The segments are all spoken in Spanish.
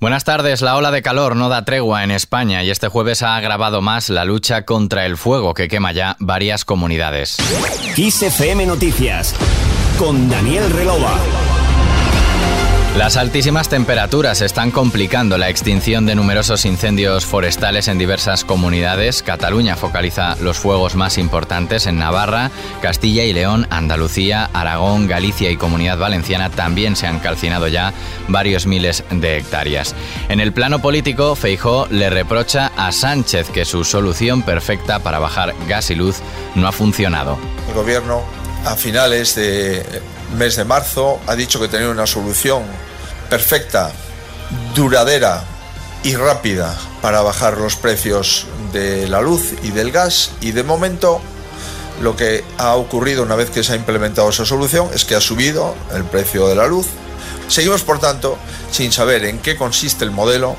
Buenas tardes. La ola de calor no da tregua en España y este jueves ha agravado más la lucha contra el fuego que quema ya varias comunidades. XFM Noticias con Daniel Relova. Las altísimas temperaturas están complicando la extinción de numerosos incendios forestales en diversas comunidades. Cataluña focaliza los fuegos más importantes en Navarra, Castilla y León, Andalucía, Aragón, Galicia y Comunidad Valenciana también se han calcinado ya varios miles de hectáreas. En el plano político, Feijó le reprocha a Sánchez que su solución perfecta para bajar gas y luz no ha funcionado. El gobierno a finales de mes de marzo ha dicho que tenía una solución perfecta, duradera y rápida para bajar los precios de la luz y del gas y de momento lo que ha ocurrido una vez que se ha implementado esa solución es que ha subido el precio de la luz. Seguimos por tanto sin saber en qué consiste el modelo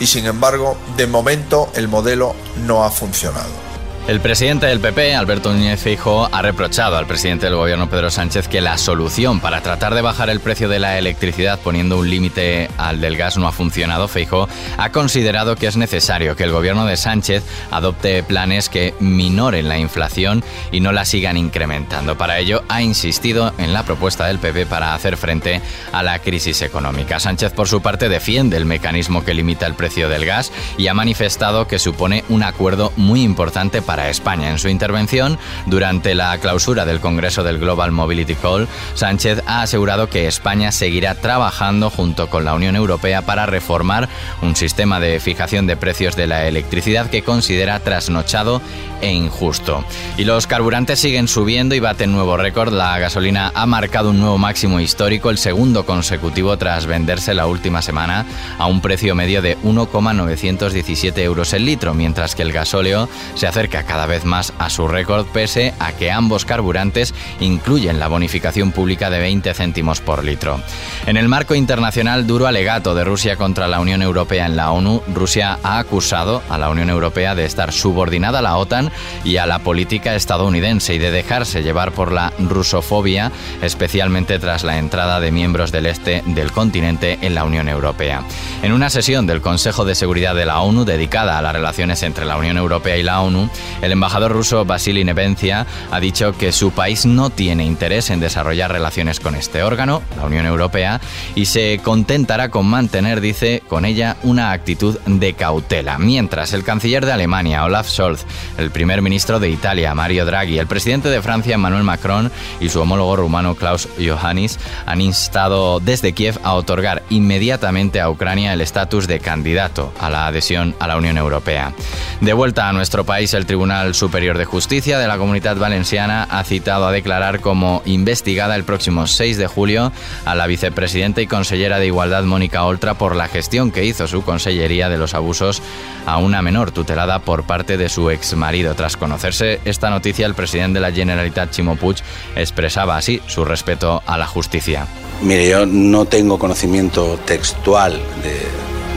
y sin embargo de momento el modelo no ha funcionado. El presidente del PP, Alberto Núñez Feijóo, ha reprochado al presidente del gobierno Pedro Sánchez que la solución para tratar de bajar el precio de la electricidad poniendo un límite al del gas no ha funcionado. Feijóo ha considerado que es necesario que el gobierno de Sánchez adopte planes que minoren la inflación y no la sigan incrementando. Para ello ha insistido en la propuesta del PP para hacer frente a la crisis económica. Sánchez por su parte defiende el mecanismo que limita el precio del gas y ha manifestado que supone un acuerdo muy importante para España. En su intervención, durante la clausura del Congreso del Global Mobility Call, Sánchez ha asegurado que España seguirá trabajando junto con la Unión Europea para reformar un sistema de fijación de precios de la electricidad que considera trasnochado e injusto. Y los carburantes siguen subiendo y baten nuevo récord. La gasolina ha marcado un nuevo máximo histórico, el segundo consecutivo tras venderse la última semana a un precio medio de 1,917 euros el litro, mientras que el gasóleo se acerca cada vez más a su récord pese a que ambos carburantes incluyen la bonificación pública de 20 céntimos por litro. En el marco internacional duro alegato de Rusia contra la Unión Europea en la ONU, Rusia ha acusado a la Unión Europea de estar subordinada a la OTAN y a la política estadounidense y de dejarse llevar por la rusofobia, especialmente tras la entrada de miembros del este del continente en la Unión Europea. En una sesión del Consejo de Seguridad de la ONU dedicada a las relaciones entre la Unión Europea y la ONU, el embajador ruso Vasily Nevencia ha dicho que su país no tiene interés en desarrollar relaciones con este órgano, la Unión Europea, y se contentará con mantener, dice, con ella una actitud de cautela. Mientras el canciller de Alemania, Olaf Scholz, el primer ministro de Italia, Mario Draghi, el presidente de Francia, Emmanuel Macron, y su homólogo rumano, Klaus Iohannis, han instado desde Kiev a otorgar inmediatamente a Ucrania el estatus de candidato a la adhesión a la Unión Europea. De vuelta a nuestro país, el Tribunal Tribunal Superior de Justicia de la Comunidad Valenciana ha citado a declarar como investigada el próximo 6 de julio a la vicepresidenta y consellera de Igualdad Mónica Oltra por la gestión que hizo su consellería de los abusos a una menor tutelada por parte de su exmarido. Tras conocerse esta noticia, el presidente de la Generalitat, Chimo Puig, expresaba así su respeto a la justicia. Mire, yo no tengo conocimiento textual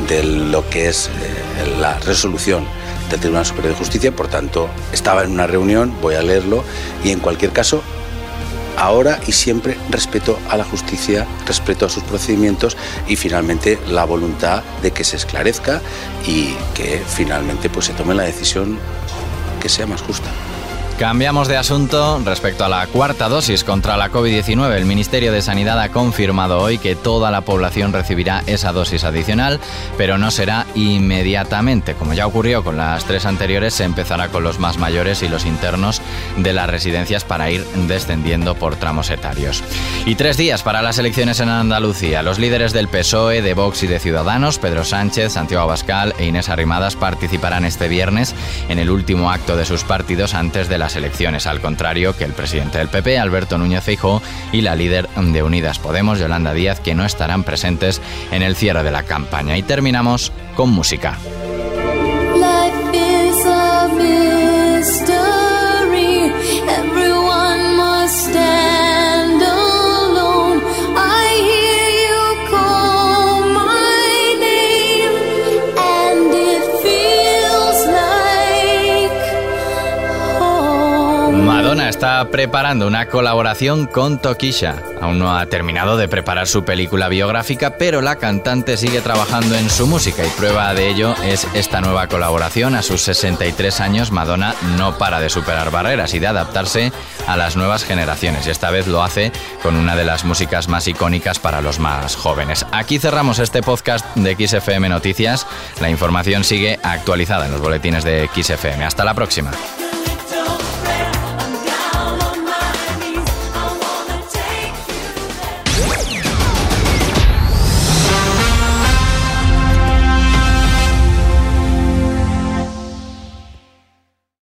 de, lo que es eh, la resolución del Tribunal Superior de Justicia, por tanto, estaba en una reunión, voy a leerlo, y en cualquier caso, ahora y siempre respeto a la justicia, respeto a sus procedimientos y finalmente la voluntad de que se esclarezca y que finalmente pues, se tome la decisión que sea más justa. Cambiamos de asunto respecto a la cuarta dosis contra la COVID-19. El Ministerio de Sanidad ha confirmado hoy que toda la población recibirá esa dosis adicional, pero no será inmediatamente. Como ya ocurrió con las tres anteriores, se empezará con los más mayores y los internos de las residencias para ir descendiendo por tramos etarios. Y tres días para las elecciones en Andalucía. Los líderes del PSOE, de Vox y de Ciudadanos, Pedro Sánchez, Santiago Abascal e Inés Arrimadas, participarán este viernes en el último acto de sus partidos antes de la las elecciones, al contrario que el presidente del PP, Alberto Núñez Feijóo, y la líder de Unidas Podemos, Yolanda Díaz, que no estarán presentes en el cierre de la campaña. Y terminamos con música. Está preparando una colaboración con Tokisha. Aún no ha terminado de preparar su película biográfica, pero la cantante sigue trabajando en su música y prueba de ello es esta nueva colaboración. A sus 63 años, Madonna no para de superar barreras y de adaptarse a las nuevas generaciones y esta vez lo hace con una de las músicas más icónicas para los más jóvenes. Aquí cerramos este podcast de XFM Noticias. La información sigue actualizada en los boletines de XFM. Hasta la próxima.